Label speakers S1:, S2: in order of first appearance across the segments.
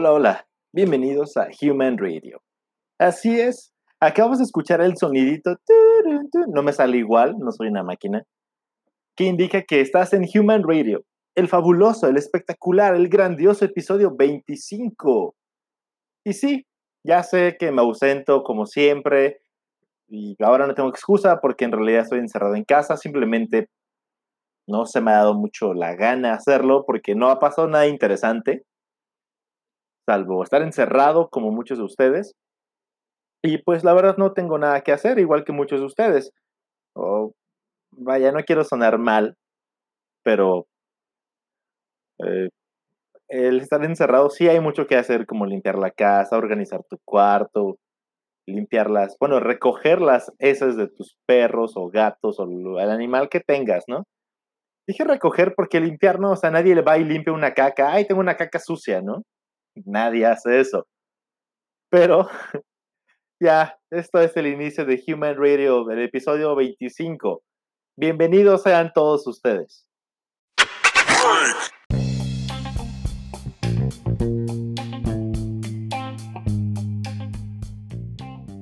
S1: Hola, hola, bienvenidos a Human Radio. Así es, acabamos de escuchar el sonidito, no me sale igual, no soy una máquina, que indica que estás en Human Radio, el fabuloso, el espectacular, el grandioso episodio 25. Y sí, ya sé que me ausento como siempre y ahora no tengo excusa porque en realidad estoy encerrado en casa, simplemente no se me ha dado mucho la gana hacerlo porque no ha pasado nada interesante, salvo estar encerrado como muchos de ustedes. Y pues la verdad no tengo nada que hacer, igual que muchos de ustedes. Oh, vaya, no quiero sonar mal, pero eh, el estar encerrado sí hay mucho que hacer, como limpiar la casa, organizar tu cuarto, limpiarlas, bueno, recoger las heces de tus perros o gatos o el animal que tengas, ¿no? Dije recoger porque limpiar no, o sea, nadie le va y limpia una caca, ay, tengo una caca sucia, ¿no? Nadie hace eso. Pero ya, esto es el inicio de Human Radio, el episodio 25. Bienvenidos sean todos ustedes.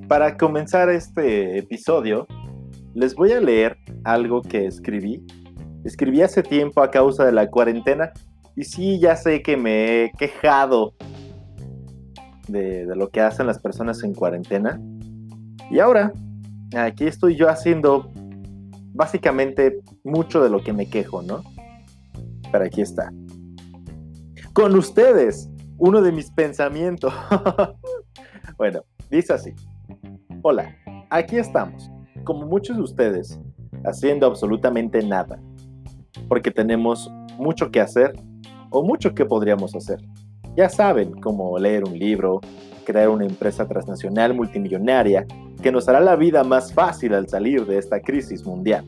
S1: Para comenzar este episodio, les voy a leer algo que escribí Escribí hace tiempo a causa de la cuarentena y sí, ya sé que me he quejado de, lo que hacen las personas en cuarentena. Y ahora, aquí estoy yo haciendo básicamente mucho de lo que me quejo, ¿no? Pero aquí está. Con ustedes, uno de mis pensamientos. bueno, dice así. Hola, aquí estamos, como muchos de ustedes, haciendo absolutamente nada porque tenemos mucho que hacer o mucho que podríamos hacer. Ya saben, como leer un libro, crear una empresa transnacional multimillonaria que nos hará la vida más fácil al salir de esta crisis mundial.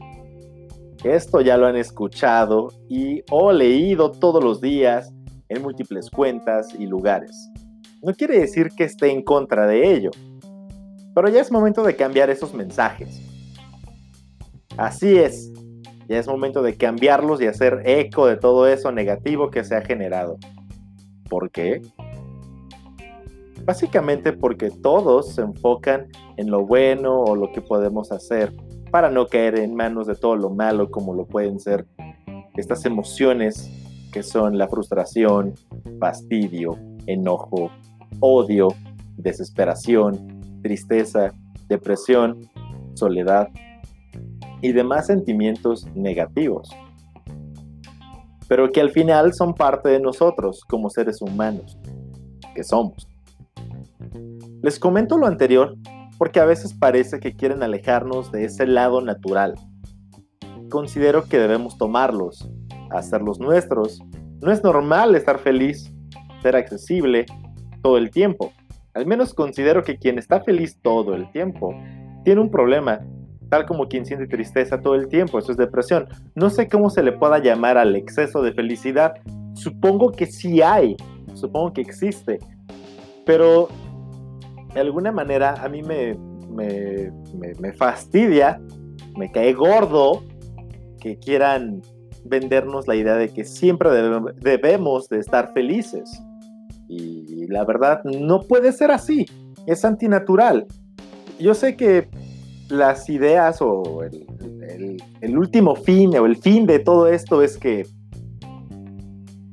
S1: Esto ya lo han escuchado y o leído todos los días en múltiples cuentas y lugares. No quiere decir que esté en contra de ello, pero ya es momento de cambiar esos mensajes. Así es, ya es momento de cambiarlos y hacer eco de todo eso negativo que se ha generado. ¿Por qué? Básicamente porque todos se enfocan en lo bueno o lo que podemos hacer para no caer en manos de todo lo malo como lo pueden ser estas emociones que son la frustración, fastidio, enojo, odio, desesperación, tristeza, depresión, soledad, y demás sentimientos negativos, pero que al final son parte de nosotros como seres humanos que somos. Les comento lo anterior porque a veces parece que quieren alejarnos de ese lado natural. Considero que debemos tomarlos, hacerlos nuestros. No es normal estar feliz, ser accesible todo el tiempo. Al menos considero que quien está feliz todo el tiempo tiene un problema tal como quien siente tristeza todo el tiempo, eso es depresión. No sé cómo se le pueda llamar al exceso de felicidad, supongo que sí hay, supongo que existe, pero de alguna manera a mí me, me, fastidia, me cae gordo que quieran vendernos la idea de que siempre debemos de estar felices. Y la verdad, no puede ser así. Es antinatural. Yo sé que las ideas o el, último fin o el fin de todo esto es que,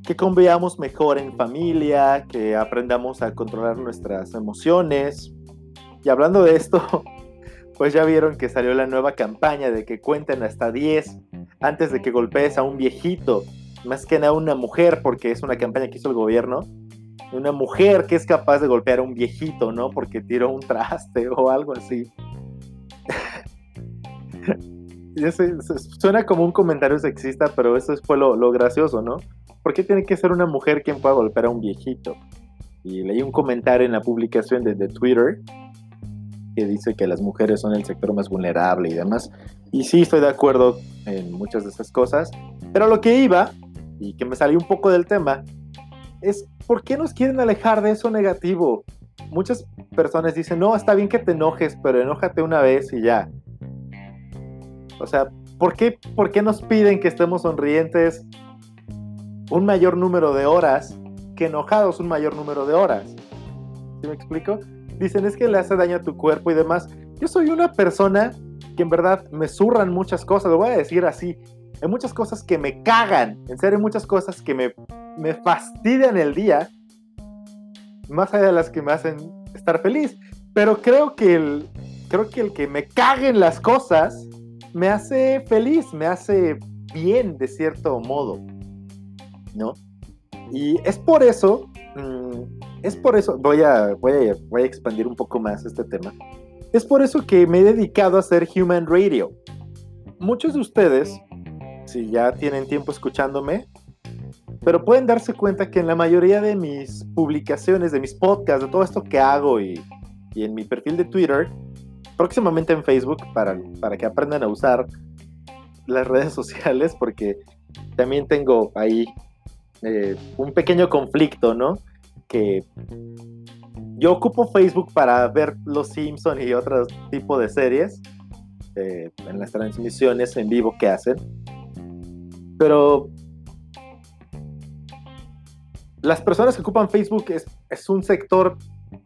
S1: que convivamos mejor en familia, que aprendamos a controlar nuestras emociones. Y hablando de esto, pues ya vieron que salió la nueva campaña de que cuenten hasta 10 antes de que golpees a un viejito, más que a una mujer, porque es una campaña que hizo el gobierno. Una mujer que es capaz de golpear a un viejito, ¿no? Porque tiró un traste o algo así. suena como un comentario sexista, pero eso fue lo, gracioso, ¿no? ¿Por qué tiene que ser una mujer quien pueda golpear a un viejito? Y leí un comentario en la publicación de, de Twitter que dice que las mujeres son el sector más vulnerable y demás. Y sí, estoy de acuerdo en muchas de esas cosas. Pero lo que iba, y que me salió un poco del tema, es ¿por qué nos quieren alejar de eso negativo? Muchas personas dicen, no, está bien que te enojes, pero enójate una vez y ya. O sea, ¿por qué, ¿por qué nos piden que estemos sonrientes un mayor número de horas que enojados un mayor número de horas. ¿Sí me explico? Dicen es que le hace daño a tu cuerpo y demás. Yo soy una persona que en verdad me zurran muchas cosas, lo voy a decir así. Hay muchas cosas que me cagan, en serio, hay muchas cosas que me, me fastidian el día, más allá de las que me hacen estar feliz. Pero creo que el, creo que, el que me caguen las cosas me hace feliz, me hace bien de cierto modo, ¿no? Y es por eso, mm, es por eso, voy a, voy, a, voy a expandir un poco más este tema. Es por eso que me he dedicado a hacer Human Radio. Muchos de ustedes, si ya tienen tiempo escuchándome, pero pueden darse cuenta que en la mayoría de mis publicaciones, de mis podcasts, de todo esto que hago y, y en mi perfil de Twitter, próximamente en Facebook, para, para que aprendan a usar las redes sociales, porque también tengo ahí eh, un pequeño conflicto, ¿no? Que yo ocupo Facebook para ver Los Simpsons y otro tipo de series eh, en las transmisiones en vivo que hacen. Pero las personas que ocupan Facebook es, es un sector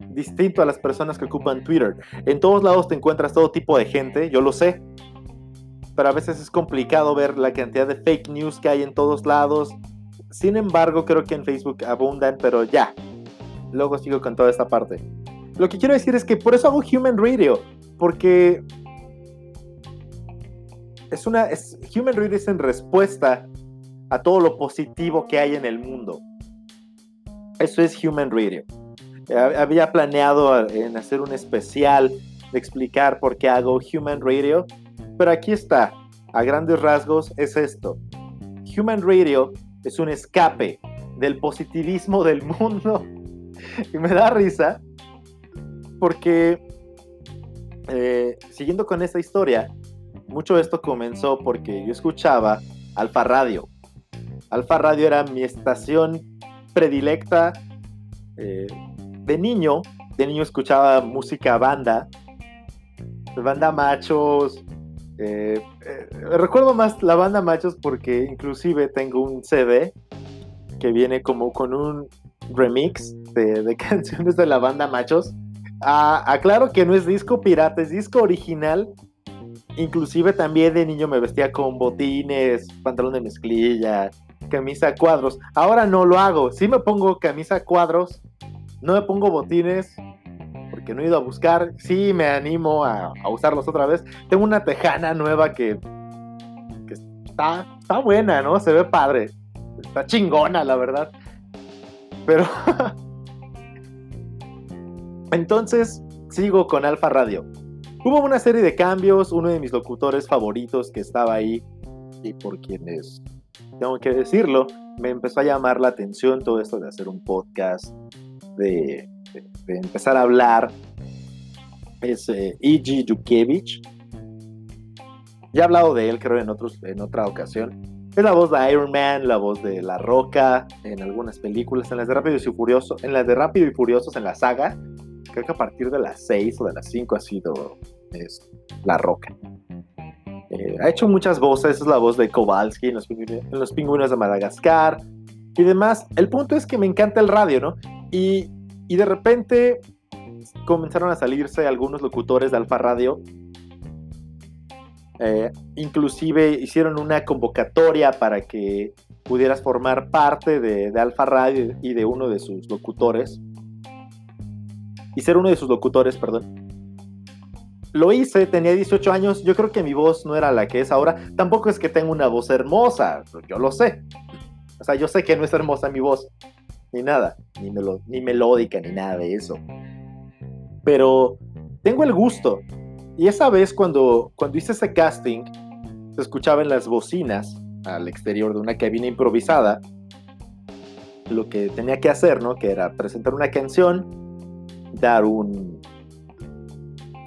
S1: distinto a las personas que ocupan Twitter. En todos lados te encuentras todo tipo de gente, yo lo sé, pero a veces es complicado ver la cantidad de fake news que hay en todos lados. Sin embargo, creo que en Facebook abundan, pero ya. Luego sigo con toda esta parte. Lo que quiero decir es que por eso hago Human Radio, porque es una Human Radio es en respuesta a todo lo positivo que hay en el mundo. Eso es Human Radio. Había planeado en hacer un especial de explicar por qué hago Human Radio, pero aquí está. A grandes rasgos es esto. Human Radio es un escape del positivismo del mundo. y me da risa porque, eh, siguiendo con esta historia, mucho de esto comenzó porque yo escuchaba Alfa Radio. Alfa Radio era mi estación predilecta eh, de niño, de niño escuchaba música banda, banda machos. Eh, eh, recuerdo más la banda machos porque inclusive tengo un CD que viene como con un remix de, canciones de la banda machos. Ah, aclaro que no es disco pirata, es disco original. Inclusive también de niño me vestía con botines, pantalón de mezclilla, camisa cuadros. Ahora no lo hago. Sí me pongo camisa cuadros no me pongo botines porque no he ido a buscar. Sí, me animo a, usarlos otra vez. Tengo una tejana nueva que, está, está buena, ¿no? Se ve padre. Está chingona, la verdad. Pero... Entonces, sigo con Alfa Radio. Hubo una serie de cambios, uno de mis locutores favoritos que estaba ahí, y por quienes tengo que decirlo, me empezó a llamar la atención todo esto de hacer un podcast, de, empezar a hablar es E.G. Eh, Dukevich. Ya he hablado de él, creo, en, otros, en otra ocasión. Es la voz de Iron Man, la voz de La Roca en algunas películas, en las de Rápidos y Furiosos, en las de Rápido y Furiosos en la saga. Creo que a partir de las 6 o de las 5 ha sido es, La Roca. Eh, ha hecho muchas voces, es la voz de Kowalski en los, en los Pingüinos de Madagascar y demás. El punto es que me encanta el radio, ¿no? Y, de repente comenzaron a salirse algunos locutores de Alfa Radio. Eh, inclusive hicieron una convocatoria para que pudieras formar parte de, de Alfa Radio y de uno de sus locutores. Y ser uno de sus locutores, perdón. Lo hice, tenía 18 años, yo creo que mi voz no era la que es ahora. Tampoco es que tenga una voz hermosa, yo lo sé. O sea, yo sé que no es hermosa mi voz, ni nada, ni, ni melódica, ni nada de eso. Pero tengo el gusto. Y esa vez cuando, cuando hice ese casting, se escuchaba en las bocinas al exterior de una cabina improvisada lo que tenía que hacer, ¿no? Que era presentar una canción, dar un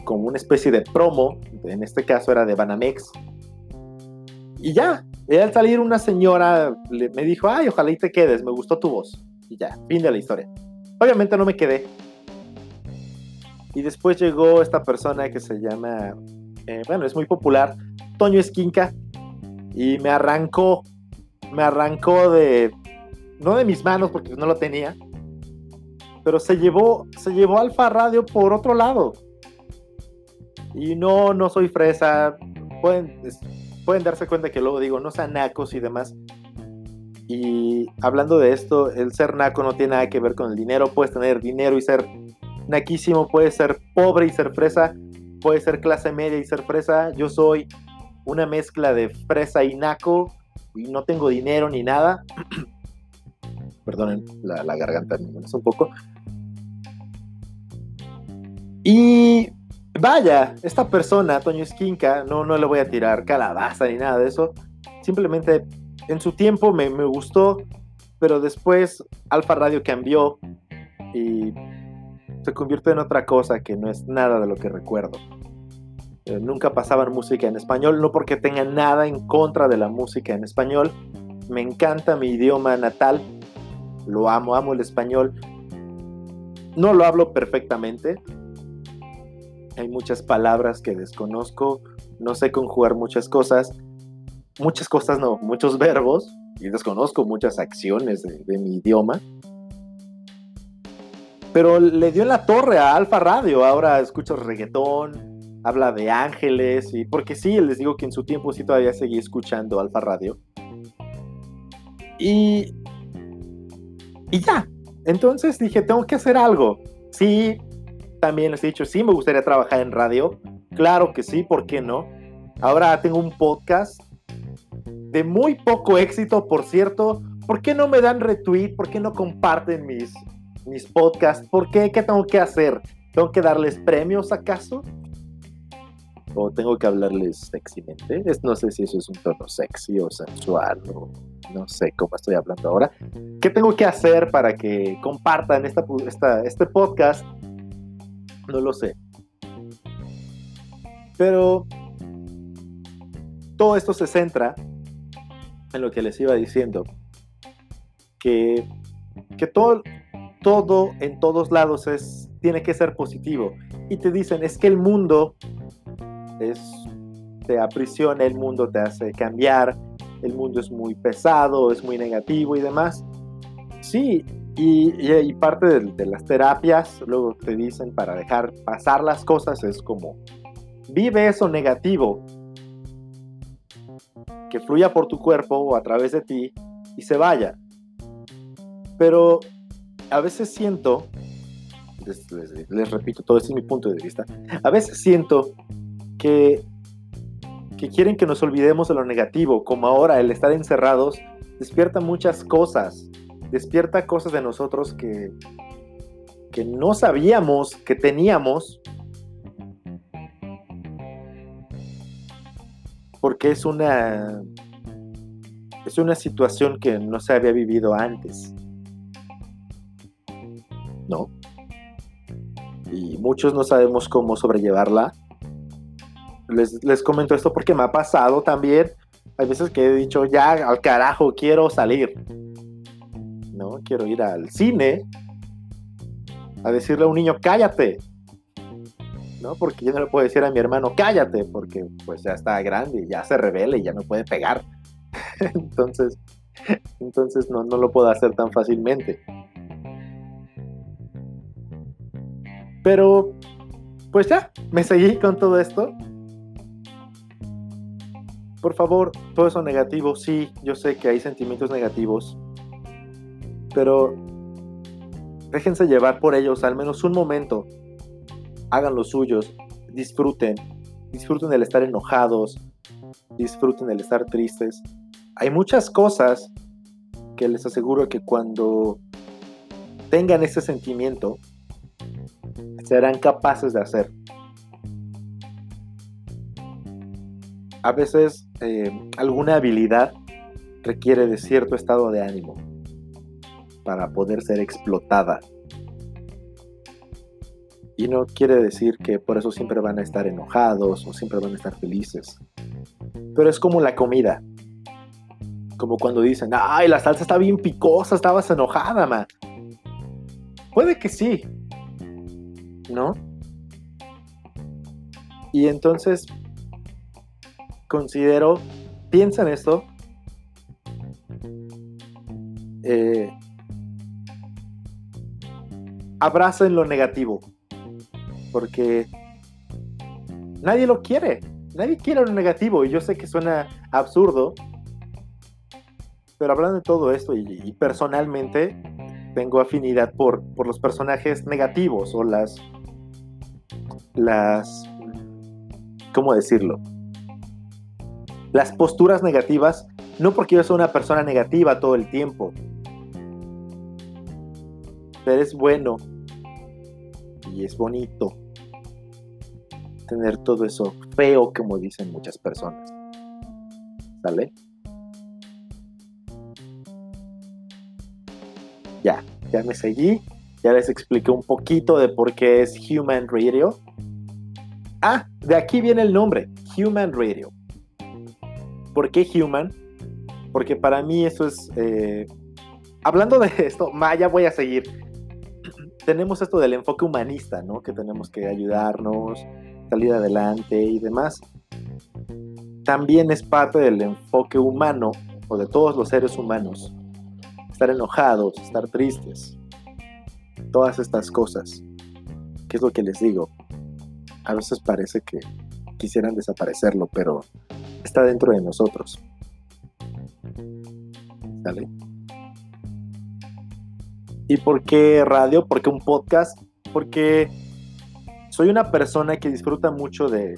S1: como una especie de promo, en este caso era de Banamex. Y ya, al salir una señora me dijo, ay, ojalá y te quedes, me gustó tu voz. Y ya, fin de la historia. Obviamente no me quedé. Y después llegó esta persona que se llama, eh, bueno, es muy popular, Toño Esquinca, y me arrancó, me arrancó de, no de mis manos porque no lo tenía, pero se llevó, se llevó Alfa Radio por otro lado. Y no, no soy fresa, pueden, pueden darse cuenta que luego digo, no sean nacos y demás. Y hablando de esto, el ser naco no tiene nada que ver con el dinero, puedes tener dinero y ser naquísimo, puedes ser pobre y ser fresa, puedes ser clase media y ser fresa, yo soy una mezcla de fresa y naco y no tengo dinero ni nada. Perdonen, la, garganta me un poco. Y vaya, esta persona, Toño Esquinca, no, no le voy a tirar calabaza ni nada de eso. Simplemente en su tiempo me, gustó, pero después Alfa Radio cambió y se convirtió en otra cosa que no es nada de lo que recuerdo. Eh, nunca pasaban música en español, no porque tenga nada en contra de la música en español. Me encanta mi idioma natal, lo amo, amo el español. No lo hablo perfectamente. Hay muchas palabras que desconozco, no sé conjugar muchas cosas. Muchas cosas no, muchos verbos, y desconozco muchas acciones de, mi idioma pero le dio en la torre a Alfa Radio. Ahora escucho reggaetón, habla de ángeles, y porque sí, les digo que en su tiempo sí todavía seguí escuchando Alfa Radio. Y, y ya, entonces dije, tengo que hacer algo. Sí, también les he dicho, sí, me gustaría trabajar en radio. Claro que sí, ¿por qué no? Ahora tengo un podcast de muy poco éxito, por cierto. ¿Por qué no me dan retweet? ¿Por qué no comparten mis, mis podcasts? ¿Por qué? ¿Qué tengo que hacer? ¿Tengo que darles premios acaso? o tengo que hablarles sexymente. Es, no sé si eso es un tono sexy o sensual o no sé cómo estoy hablando ahora. ¿Qué tengo que hacer para que compartan esta, esta, este podcast? No lo sé. Pero todo esto se centra en lo que les iba diciendo. Que, que todo, todo en todos lados es, tiene que ser positivo. Y te dicen, es que el mundo es, te aprisiona, el mundo te hace cambiar, el mundo es muy pesado, es muy negativo y demás. Sí, y, parte de, las terapias, luego te dicen para dejar pasar las cosas, es como, vive eso negativo, que fluya por tu cuerpo o a través de ti y se vaya. Pero a veces siento, les, repito, todo este es mi punto de vista, a veces siento que, quieren que nos olvidemos de lo negativo, como ahora el estar encerrados despierta muchas cosas, despierta cosas de nosotros que, que no sabíamos que teníamos, porque es una, es una situación que no se había vivido antes. ¿No? Y muchos no sabemos cómo sobrellevarla les, comento esto porque me ha pasado también. Hay veces que he dicho, ya al carajo, quiero salir. ¿No? Quiero ir al cine a decirle a un niño, cállate. ¿No? Porque yo no le puedo decir a mi hermano, cállate, porque pues ya está grande, ya se revela y ya no puede pegar. entonces, entonces no, no lo puedo hacer tan fácilmente. Pero, pues ya, me seguí con todo esto por favor, todo eso negativo, sí, yo sé que hay sentimientos negativos, pero déjense llevar por ellos al menos un momento, hagan los suyos, disfruten, disfruten el estar enojados, disfruten el estar tristes. Hay muchas cosas que les aseguro que cuando tengan ese sentimiento, serán capaces de hacer. A veces eh, alguna habilidad requiere de cierto estado de ánimo para poder ser explotada. Y no quiere decir que por eso siempre van a estar enojados o siempre van a estar felices. Pero es como la comida. Como cuando dicen, ay, la salsa está bien picosa, estabas enojada, ma. Puede que sí. ¿No? Y entonces considero, piensa en esto, eh, abracen lo negativo, porque nadie lo quiere, nadie quiere lo negativo y yo sé que suena absurdo, pero hablando de todo esto y, personalmente tengo afinidad por, por, los personajes negativos o las, las, ¿cómo decirlo? Las posturas negativas, no porque yo soy una persona negativa todo el tiempo, pero es bueno y es bonito tener todo eso feo como dicen muchas personas. ¿Sale? Ya, ya me seguí. Ya les expliqué un poquito de por qué es Human Radio. Ah, de aquí viene el nombre, Human Radio. ¿Por qué Human? Porque para mí eso es... Eh, hablando de esto, Maya, voy a seguir. Tenemos esto del enfoque humanista, ¿no? Que tenemos que ayudarnos, salir adelante y demás. También es parte del enfoque humano o de todos los seres humanos estar enojados, estar tristes, todas estas cosas. ¿Qué es lo que les digo? A veces parece que quisieran desaparecerlo, pero está dentro de nosotros. ¿Sale? ¿Y por qué radio? ¿Por qué un podcast? Porque soy una persona que disfruta mucho de,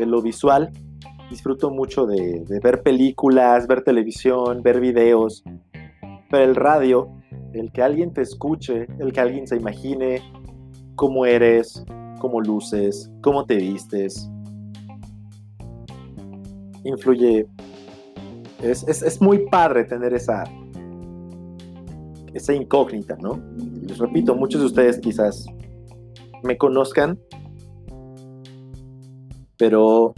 S1: lo visual, disfruto mucho de, ver películas, ver televisión, ver videos, pero el radio, el que alguien te escuche, el que alguien se imagine cómo eres, cómo luces, cómo te vistes, influye. Es, muy padre tener esa, esa incógnita, ¿no? Les repito, muchos de ustedes quizás me conozcan, pero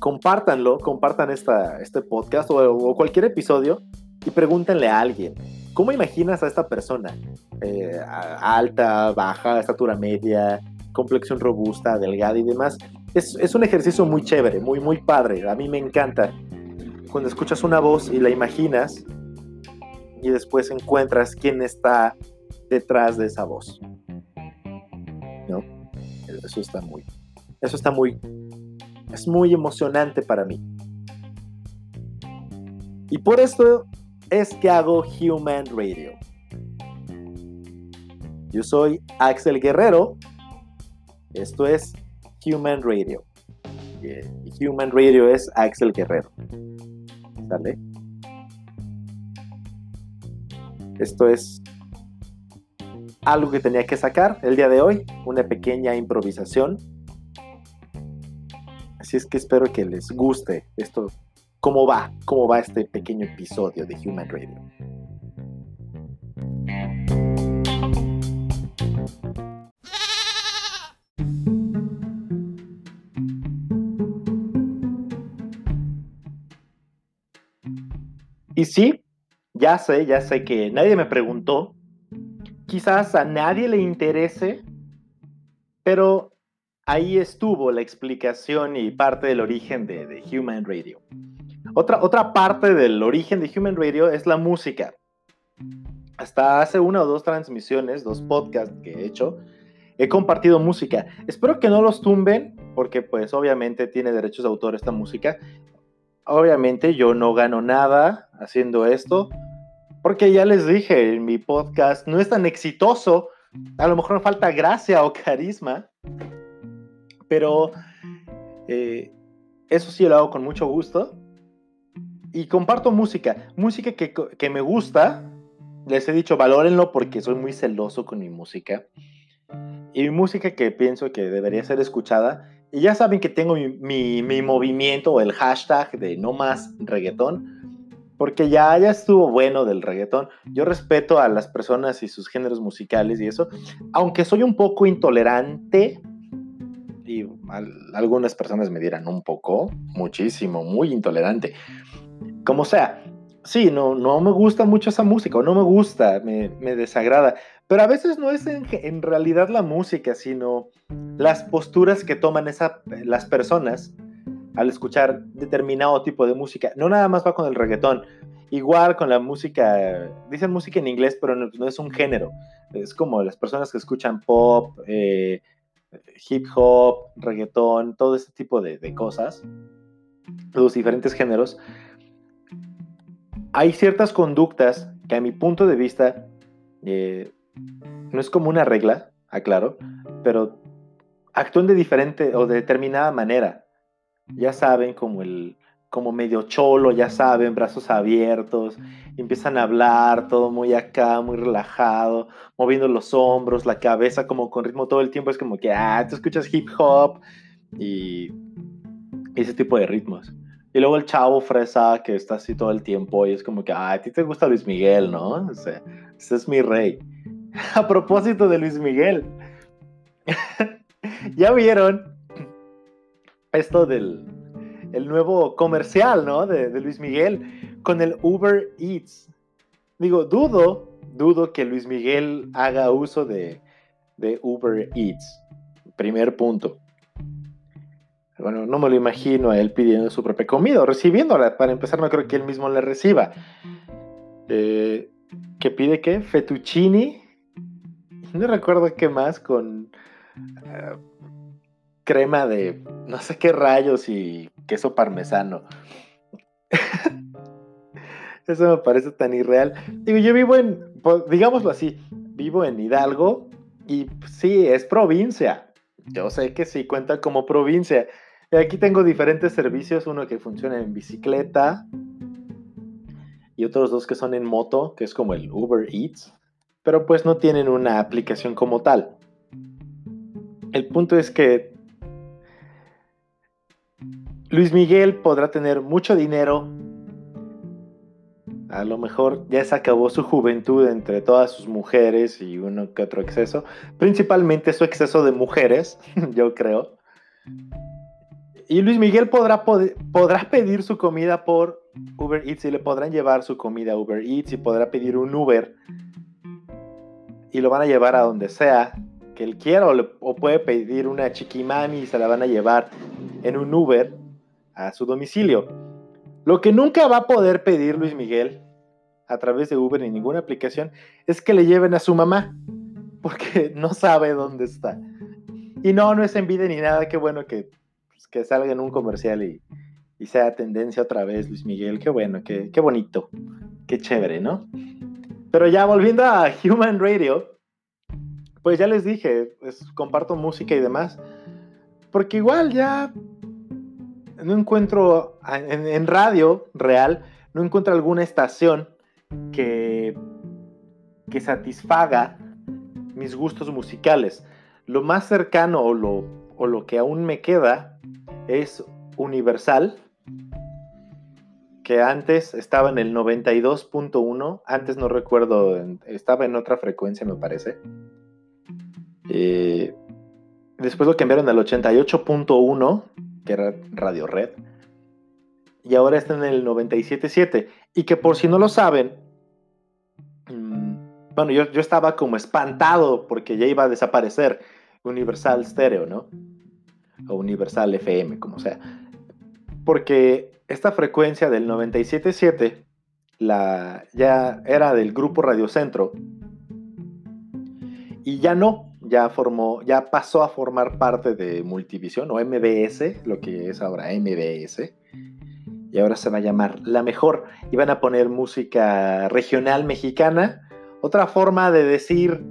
S1: compártanlo, compartan esta, este podcast o cualquier episodio y pregúntenle a alguien, ¿cómo imaginas a esta persona? Eh, alta, baja, estatura media, complexión robusta, delgada y demás. Es, es, un ejercicio muy chévere, muy, muy padre. A mí me encanta. Cuando escuchas una voz y la imaginas y después encuentras quién está detrás de esa voz. Eso está muy, eso está muy, es muy emocionante para mí. Y por esto es que hago Human Radio. Yo soy Axel Guerrero. Esto es Human Radio. Human Radio es Axel Guerrero. ¿Sale? Esto es algo que tenía que sacar el día de hoy, una pequeña improvisación. Así es que espero que les guste esto cómo va, cómo va este pequeño episodio de Human Radio. Y sí, ya sé, ya sé que nadie me preguntó, quizás a nadie le interese, pero ahí estuvo la explicación y parte del origen de, de Human Radio. Otra, parte del origen de Human Radio es la música. Hasta hace una o dos transmisiones, dos podcasts que he hecho, he compartido música. Espero que no los tumben, porque pues obviamente tiene derechos de autor esta música. Obviamente yo no gano nada haciendo esto, porque ya les dije, mi podcast no es tan exitoso. A lo mejor me falta gracia o carisma, pero eh, eso sí lo hago con mucho gusto y comparto música, música que, me gusta. Les he dicho, valórenlo porque soy muy celoso con mi música. Y música que pienso que debería ser escuchada. Y ya saben que tengo mi, movimiento o el hashtag de no más reggaetón. Porque ya, ya estuvo bueno del reggaetón. Yo respeto a las personas y sus géneros musicales y eso. Aunque soy un poco intolerante. Y algunas personas me dirán un poco, muchísimo, muy intolerante como sea, sí, no, no me gusta mucho esa música, o no me gusta, me, desagrada, pero a veces no es en, realidad la música, sino las posturas que toman esa, las personas al escuchar determinado tipo de música. No nada más va con el reggaetón. Igual con la música, dicen música en inglés, pero no, es un género. Es como las personas que escuchan pop, eh, hip hop, reggaetón, todo este tipo de, cosas, los diferentes géneros. Hay ciertas conductas que a mi punto de vista eh, no es como una regla, aclaro, pero actúan de diferente o de determinada manera. Ya saben, como el como medio cholo, ya saben, brazos abiertos, empiezan a hablar, todo muy acá, muy relajado, moviendo los hombros, la cabeza como con ritmo todo el tiempo, es como que, ah, tú escuchas hip hop y ese tipo de ritmos. Y luego el chavo fresa que está así todo el tiempo y es como que, ah, a ti te gusta Luis Miguel, ¿no? ese es mi rey. a propósito de Luis Miguel, ya vieron esto del el nuevo comercial, ¿no? De, Luis Miguel con el Uber Eats. Digo, dudo, dudo que Luis Miguel haga uso de, de Uber Eats. Primer punto. Bueno, no me lo imagino a él pidiendo su propia comida o recibiéndola. Para empezar, no creo que él mismo la reciba. Eh, ¿Qué pide qué? Fettuccini. No recuerdo qué más con eh, crema de no sé qué rayos y queso parmesano. Eso me parece tan irreal. Digo, yo vivo en, pues, digámoslo así, vivo en Hidalgo y sí, es provincia. Yo sé que sí cuenta como provincia. Aquí tengo diferentes servicios, uno que funciona en bicicleta y otros dos que son en moto, que es como el Uber Eats, pero pues no tienen una aplicación como tal. El punto es que Luis Miguel podrá tener mucho dinero. A lo mejor ya se acabó su juventud entre todas sus mujeres y uno que otro exceso. Principalmente su exceso de mujeres, yo creo. Y Luis Miguel podrá, pedir su comida por Uber Eats y le podrán llevar su comida a Uber Eats y podrá pedir un Uber y lo van a llevar a donde sea que él quiera o, o puede pedir una chiquimami y se la van a llevar en un Uber a su domicilio. Lo que nunca va a poder pedir Luis Miguel a través de Uber ni ninguna aplicación es que le lleven a su mamá, porque no sabe dónde está. Y no, no es envidia ni nada, qué bueno que, pues, que salga en un comercial y, sea tendencia otra vez Luis Miguel, qué bueno, qué, qué bonito, qué chévere, ¿no? Pero ya volviendo a Human Radio, pues ya les dije, pues, comparto música y demás, porque igual ya no encuentro en, radio real, no encuentro alguna estación que, que satisfaga mis gustos musicales. Lo más cercano o lo, o lo que aún me queda es Universal, que antes estaba en el 92.1, antes no recuerdo, estaba en otra frecuencia me parece. Eh, después lo cambiaron al 88.1 que era Radio Red, y ahora está en el 97.7. Y que por si no lo saben, mm, bueno, yo, yo, estaba como espantado porque ya iba a desaparecer Universal Stereo, ¿no? O Universal FM, como sea. Porque esta frecuencia del 97.7 la, ya era del grupo Radio Centro y ya no, ya formó, ya pasó a formar parte de Multivisión o MBS, lo que es ahora MBS. Y ahora se va a llamar La Mejor. Y van a poner música regional mexicana. Otra forma de decir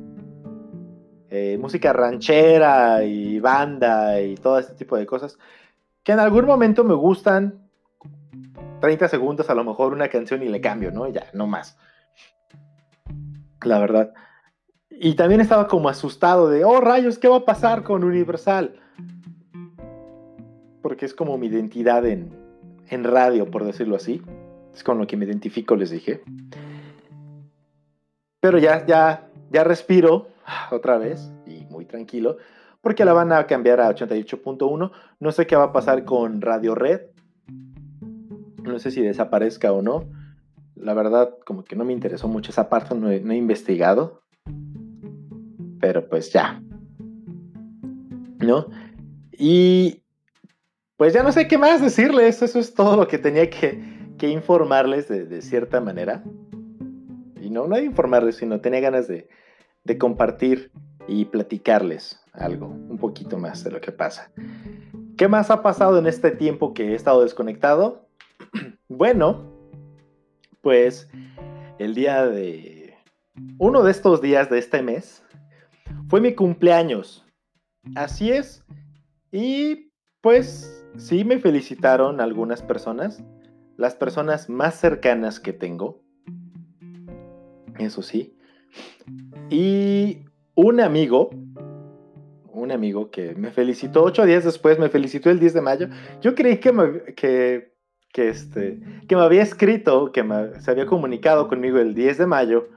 S1: eh, música ranchera y banda y todo este tipo de cosas. Que en algún momento me gustan. 30 segundos a lo mejor una canción y le cambio, ¿no? Ya, no más. La verdad. Y también estaba como asustado de, oh rayos, ¿qué va a pasar con Universal? Porque es como mi identidad en, en radio, por decirlo así. Es con lo que me identifico, les dije. Pero ya, ya, ya respiro otra vez y muy tranquilo, porque la van a cambiar a 88.1. No sé qué va a pasar con Radio Red. No sé si desaparezca o no. La verdad, como que no me interesó mucho esa parte, no he investigado pero pues ya. ¿No? Y pues ya no sé qué más decirles, eso es todo lo que tenía que, que informarles de, cierta manera. Y no, no de informarles, sino tenía ganas de, de compartir y platicarles algo, un poquito más de lo que pasa. ¿Qué más ha pasado en este tiempo que he estado desconectado? bueno, pues el día de... Uno de estos días de este mes fue mi cumpleaños. Así es. Y pues sí me felicitaron algunas personas. Las personas más cercanas que tengo. Eso sí. Y un amigo un amigo que me felicitó ocho días después, me felicitó el 10 de mayo. Yo creí que me, que, que este, que me había escrito, que se había comunicado conmigo el 10 de mayo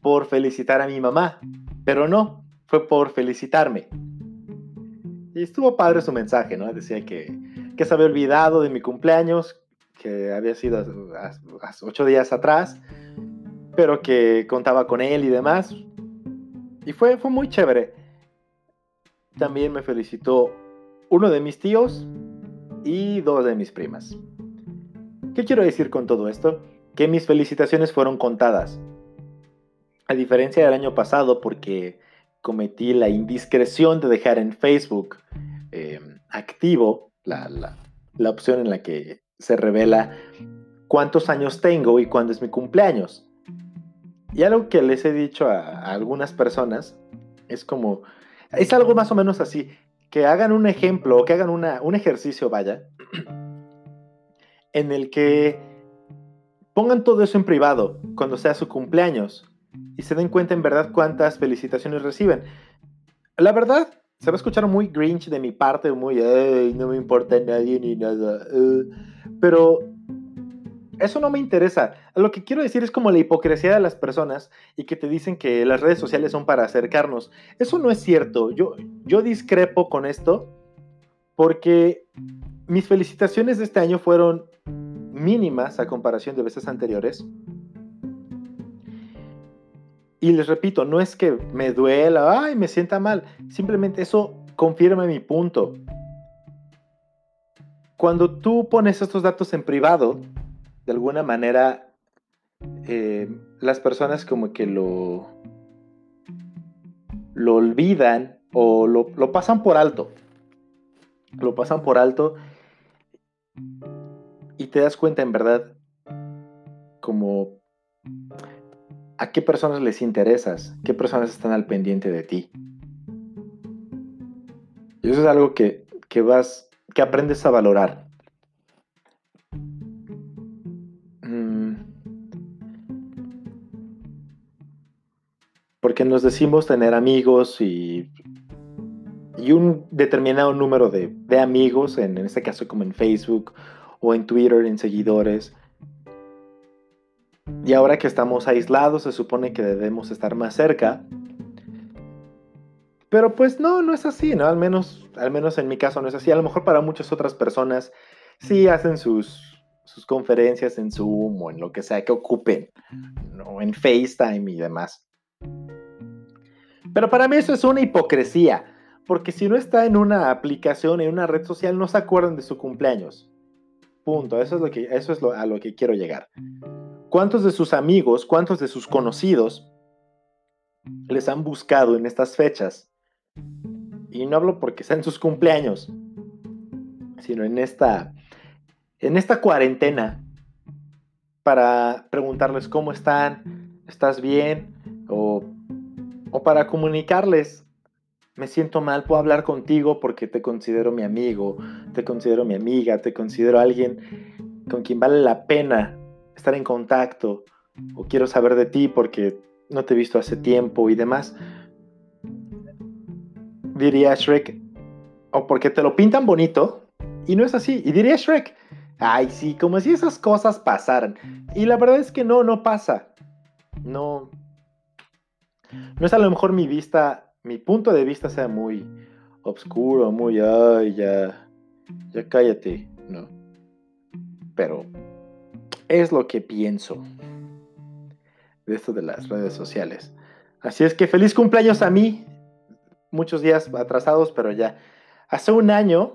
S1: por felicitar a mi mamá, pero no, fue por felicitarme. Y estuvo padre su mensaje, ¿no? Decía que, que se había olvidado de mi cumpleaños, que había sido ocho días atrás, pero que contaba con él y demás. Y fue, fue muy chévere también me felicitó uno de mis tíos y dos de mis primas. ¿Qué quiero decir con todo esto? Que mis felicitaciones fueron contadas. A diferencia del año pasado, porque cometí la indiscreción de dejar en Facebook em, activo la, la, opción en la que se revela cuántos años tengo y cuándo es mi cumpleaños. Y algo que les he dicho a algunas personas es como, es algo más o menos así, que hagan un ejemplo o que hagan un ejercicio, vaya, en el que pongan todo eso en privado cuando sea su cumpleaños y se den cuenta en verdad cuántas felicitaciones reciben. La verdad, se va a escuchar muy grinch de mi parte, muy, no me importa nadie ni nada. Uh", pero eso no me interesa. Lo que quiero decir es como la hipocresía de las personas y que te dicen que las redes sociales son para acercarnos. Eso no es cierto. Yo, yo discrepo con esto porque mis felicitaciones de este año fueron mínimas a comparación de veces anteriores. Y les repito, no es que me duela, ay, me sienta mal. Simplemente eso confirma mi punto. Cuando tú pones estos datos en privado, de alguna manera eh, las personas como que lo, lo olvidan o lo, lo pasan por alto. Lo pasan por alto y te das cuenta en verdad como a qué personas les interesas, qué personas están al pendiente de ti. Y eso es algo que, que vas, que aprendes a valorar. porque nos decimos tener amigos y, y un determinado número de, amigos, en, este caso como en Facebook o en Twitter, en seguidores. Y ahora que estamos aislados, se supone que debemos estar más cerca. Pero pues no, no es así, ¿no? Al menos, al menos en mi caso no es así. A lo mejor para muchas otras personas sí hacen sus, sus conferencias en Zoom o en lo que sea que ocupen, ¿no? En FaceTime y demás. Pero para mí eso es una hipocresía, porque si no está en una aplicación, en una red social, no se acuerdan de su cumpleaños. Punto, eso es, lo que, eso es a lo que quiero llegar. ¿Cuántos de sus amigos, cuántos de sus conocidos les han buscado en estas fechas? Y no hablo porque sean sus cumpleaños, sino en esta, en esta cuarentena para preguntarles cómo están, ¿estás bien? O o para comunicarles, me siento mal, puedo hablar contigo porque te considero mi amigo, te considero mi amiga, te considero alguien con quien vale la pena estar en contacto, o quiero saber de ti porque no te he visto hace tiempo y demás. Diría Shrek, o porque te lo pintan bonito, y no es así. Y diría Shrek, ay, sí, como si esas cosas pasaran. Y la verdad es que no, no pasa. No, no es a lo mejor mi vista, mi punto de vista sea muy oscuro, muy, ay, ya, ya cállate, ¿no? Pero es lo que pienso de esto de las redes sociales. Así es que feliz cumpleaños a mí. Muchos días atrasados, pero ya. Hace un año,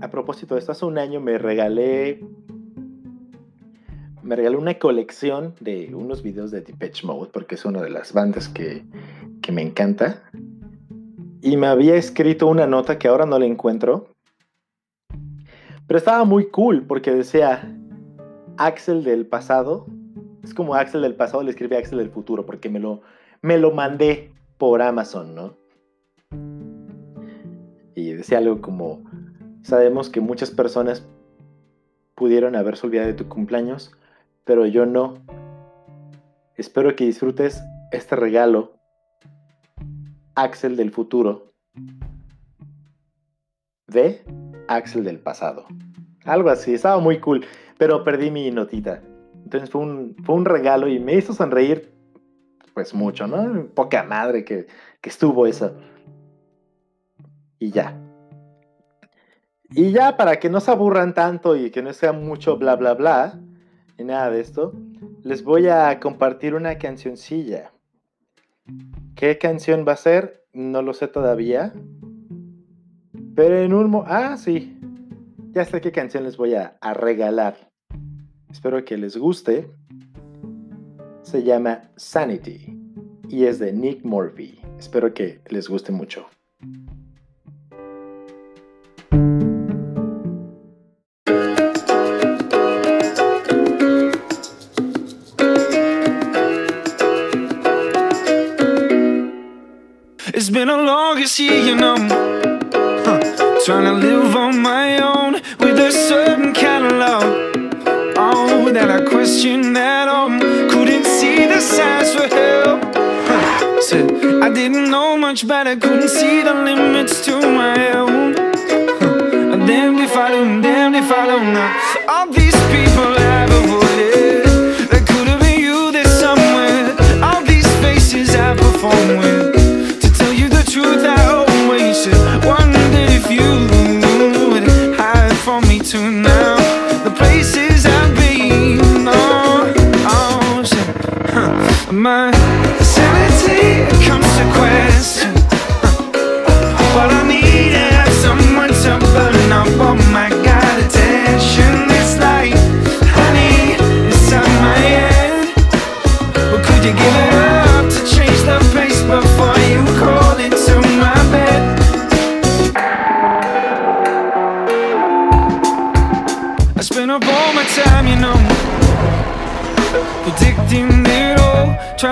S1: a propósito de esto, hace un año me regalé me regaló una colección de unos videos de Depeche Mode, porque es una de las bandas que, que me encanta. Y me había escrito una nota que ahora no la encuentro. Pero estaba muy cool porque decía Axel del pasado. Es como Axel del pasado le escribe Axel del futuro porque me lo, me lo mandé por Amazon, ¿no? Y decía algo como, sabemos que muchas personas pudieron haberse olvidado de tu cumpleaños, pero yo no. Espero que disfrutes este regalo, Axel del futuro, de Axel del pasado. Algo así, estaba muy cool, pero perdí mi notita. Entonces fue un, fue un regalo y me hizo sonreír, pues mucho, ¿no? Poca madre que, que estuvo eso. Y ya. Y ya para que no se aburran tanto y que no sea mucho bla bla bla, y nada de esto, les voy a compartir una cancioncilla. ¿Qué canción va a ser? No lo sé todavía. Pero en un... ah, sí. Ya sé qué canción les voy a, regalar. Espero que les guste. Se llama Sanity y es de Nick Murphy. Espero que les guste mucho.
S2: It's been a longest year, you know. Live on my I at all. Couldn't see the signs for help. Said I didn't know much better, couldn't see the limits to my own. Huh. Damned if I do, damned if I don't know. My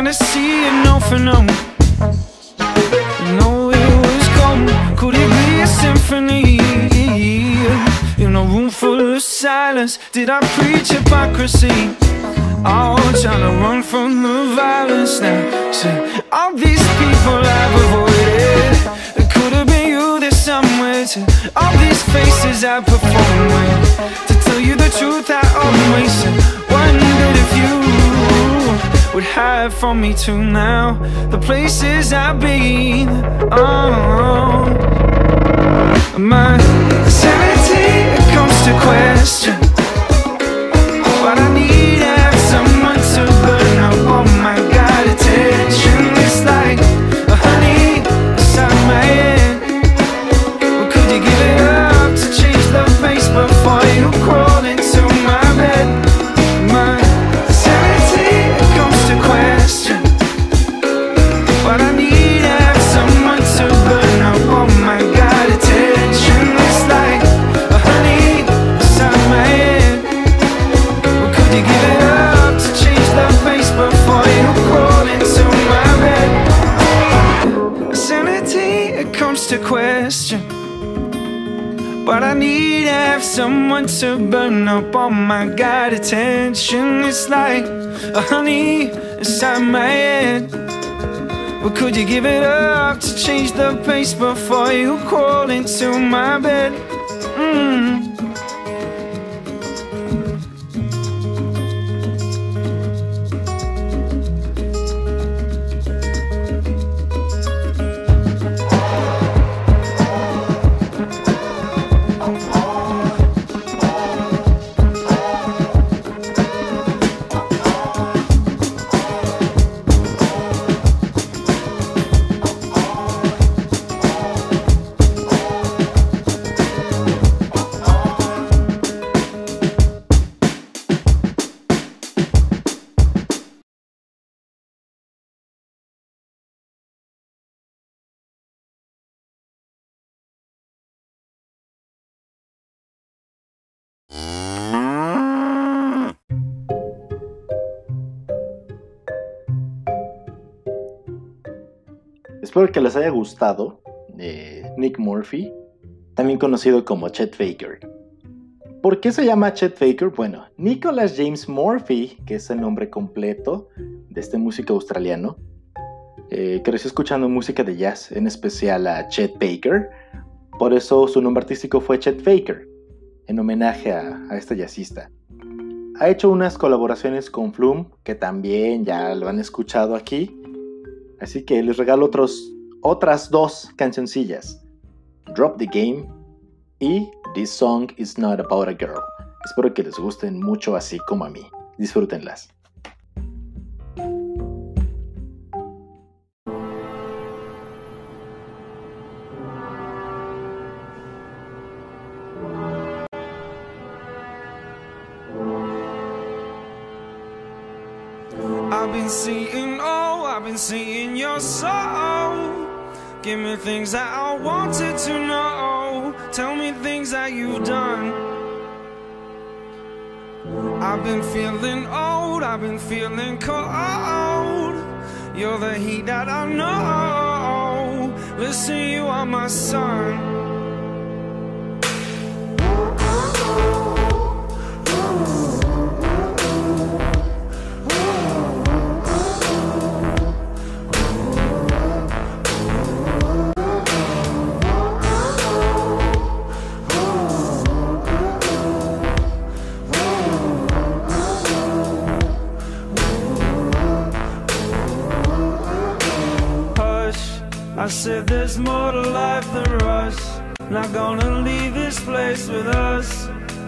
S2: trying to see it no for no. It was gone. Could it be a symphony? In a room full of silence, did I preach hypocrisy? Oh, trying to run from the violence now. See, all these people I've avoided. It could have been you there somewhere. To all these faces I perform with. To tell you the truth, I always wondered hide from me to now. The places I've been. Oh, my sanity comes to question. What I need is someone to burn up. Oh my God, attention. It's like a honey inside my someone to burn up all my God attention. It's like a honey inside my head. Well, could you give it up to change the pace before you crawl into my bed?
S1: Espero que les haya gustado. Eh, Nick Murphy, también conocido como Chet Faker. ¿Por qué se llama Chet Faker? Bueno, Nicholas James Murphy, que es el nombre completo de este músico australiano, eh, creció escuchando música de jazz, en especial a Chet Baker. Por eso su nombre artístico fue Chet Faker, en homenaje a este jazzista. Ha hecho unas colaboraciones con Flume, que también ya lo han escuchado aquí. Así que les regalo otros, otras dos cancioncillas. Drop the Game y This Song is Not About a Girl. Espero que les gusten mucho así como a mí. Disfrútenlas.
S2: Give me things that I wanted to know. Tell me things that you've done. I've been feeling old, I've been feeling cold. You're the heat that I know. Listen, you are my sun.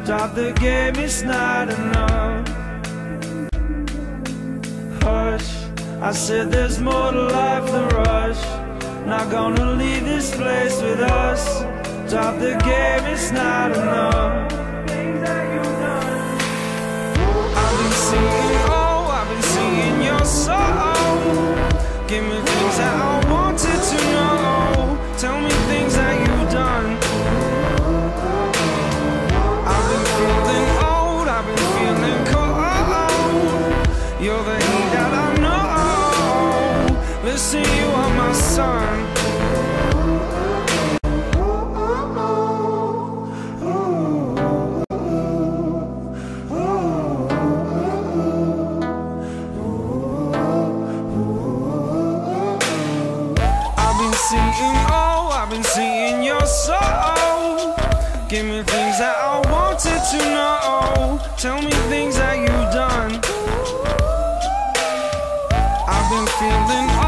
S2: Us. Drop the game, it's not enough. Hush, I said there's more to life than rush. Not gonna leave this place with us. Drop the game, it's not enough. I've been seeing, oh, I've been seeing your soul. Give me things that I wanted to know. Tell me feeling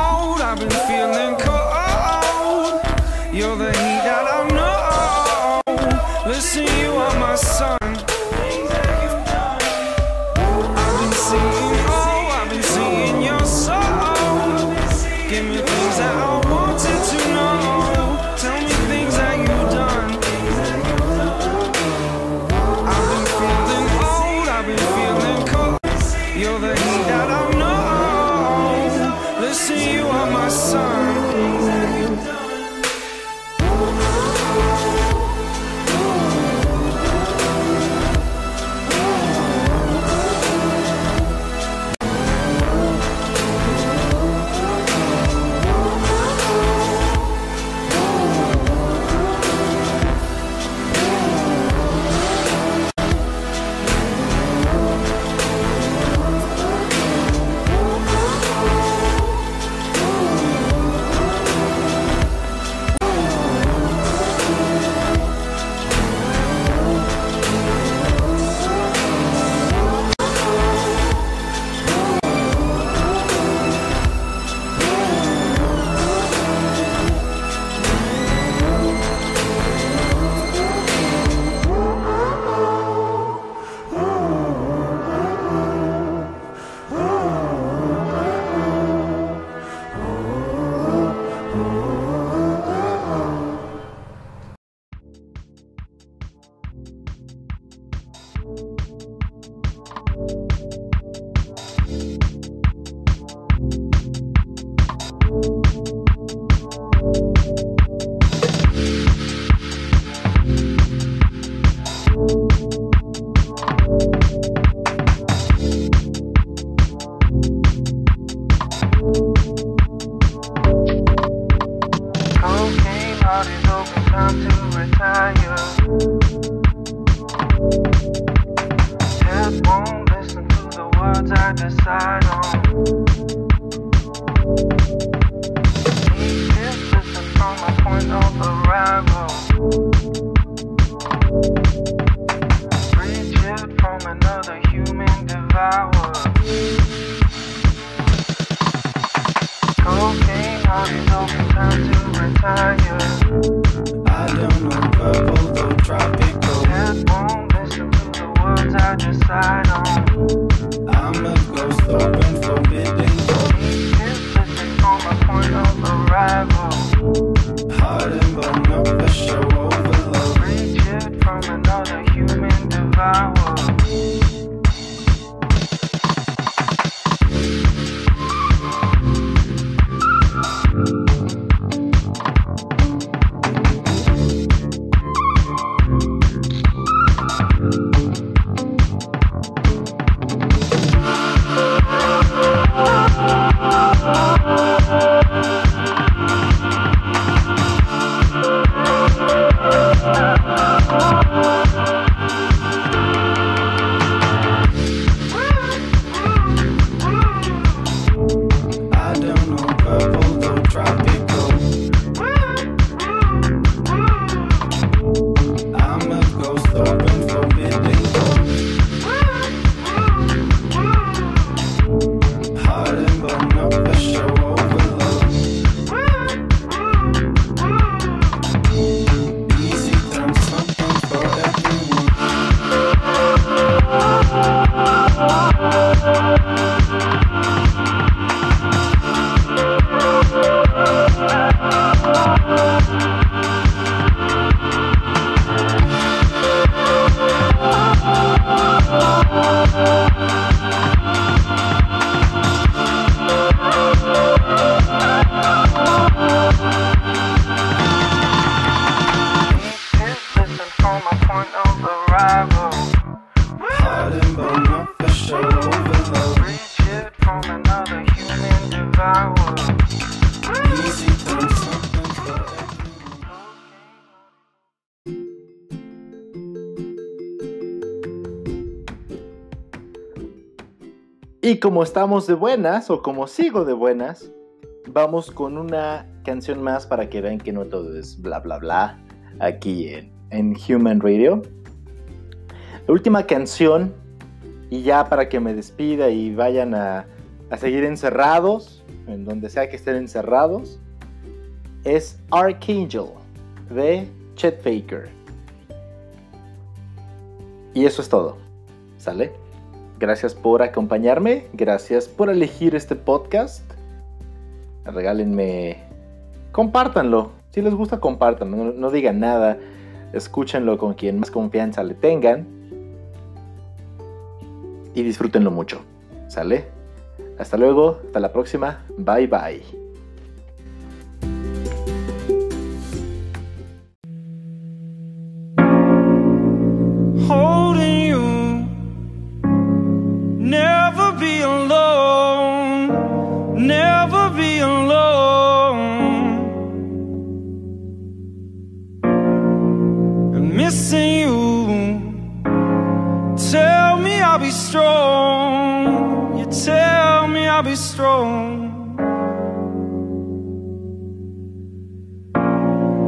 S1: Y como estamos de buenas, o como sigo de buenas, vamos con una canción más para que vean que no todo es bla bla bla aquí en Human Radio. La última canción, y ya para que me despida y vayan a, a seguir encerrados, en donde sea que estén encerrados, es Archangel de Chet Faker. Y eso es todo. ¿Sale? Gracias por acompañarme, gracias por elegir este podcast. Regálenme, compártanlo. Si les gusta, compártanlo. No, no digan nada. Escúchenlo con quien más confianza le tengan. Y disfrútenlo mucho. ¿Sale? Hasta luego, hasta la próxima. Bye bye.
S2: missing you. Strong. You tell me I'll be strong.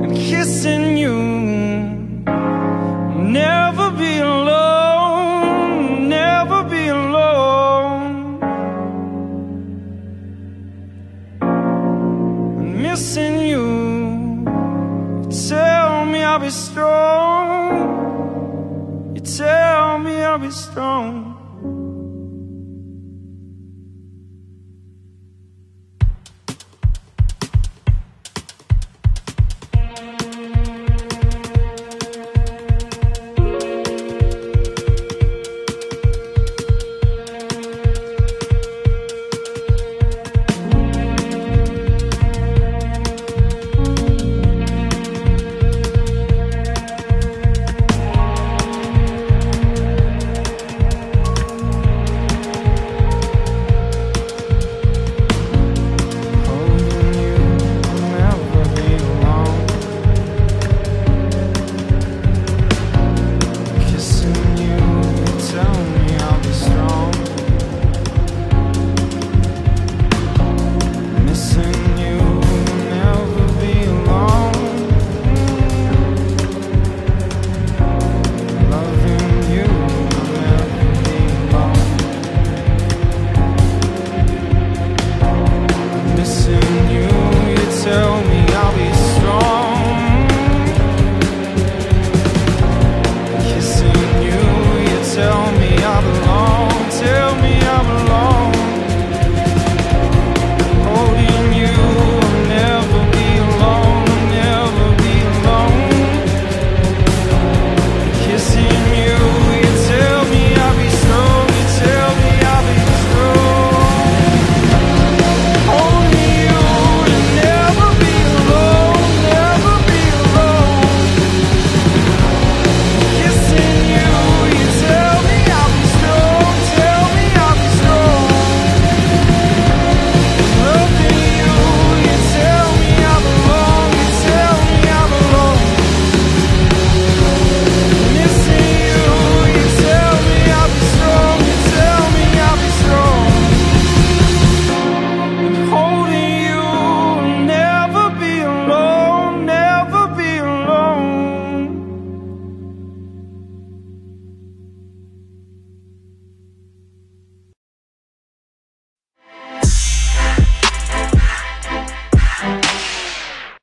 S2: And kissing you. Never be alone, never be alone. I'm missing you. Tell me I'll be strong. You tell me I'll be strong.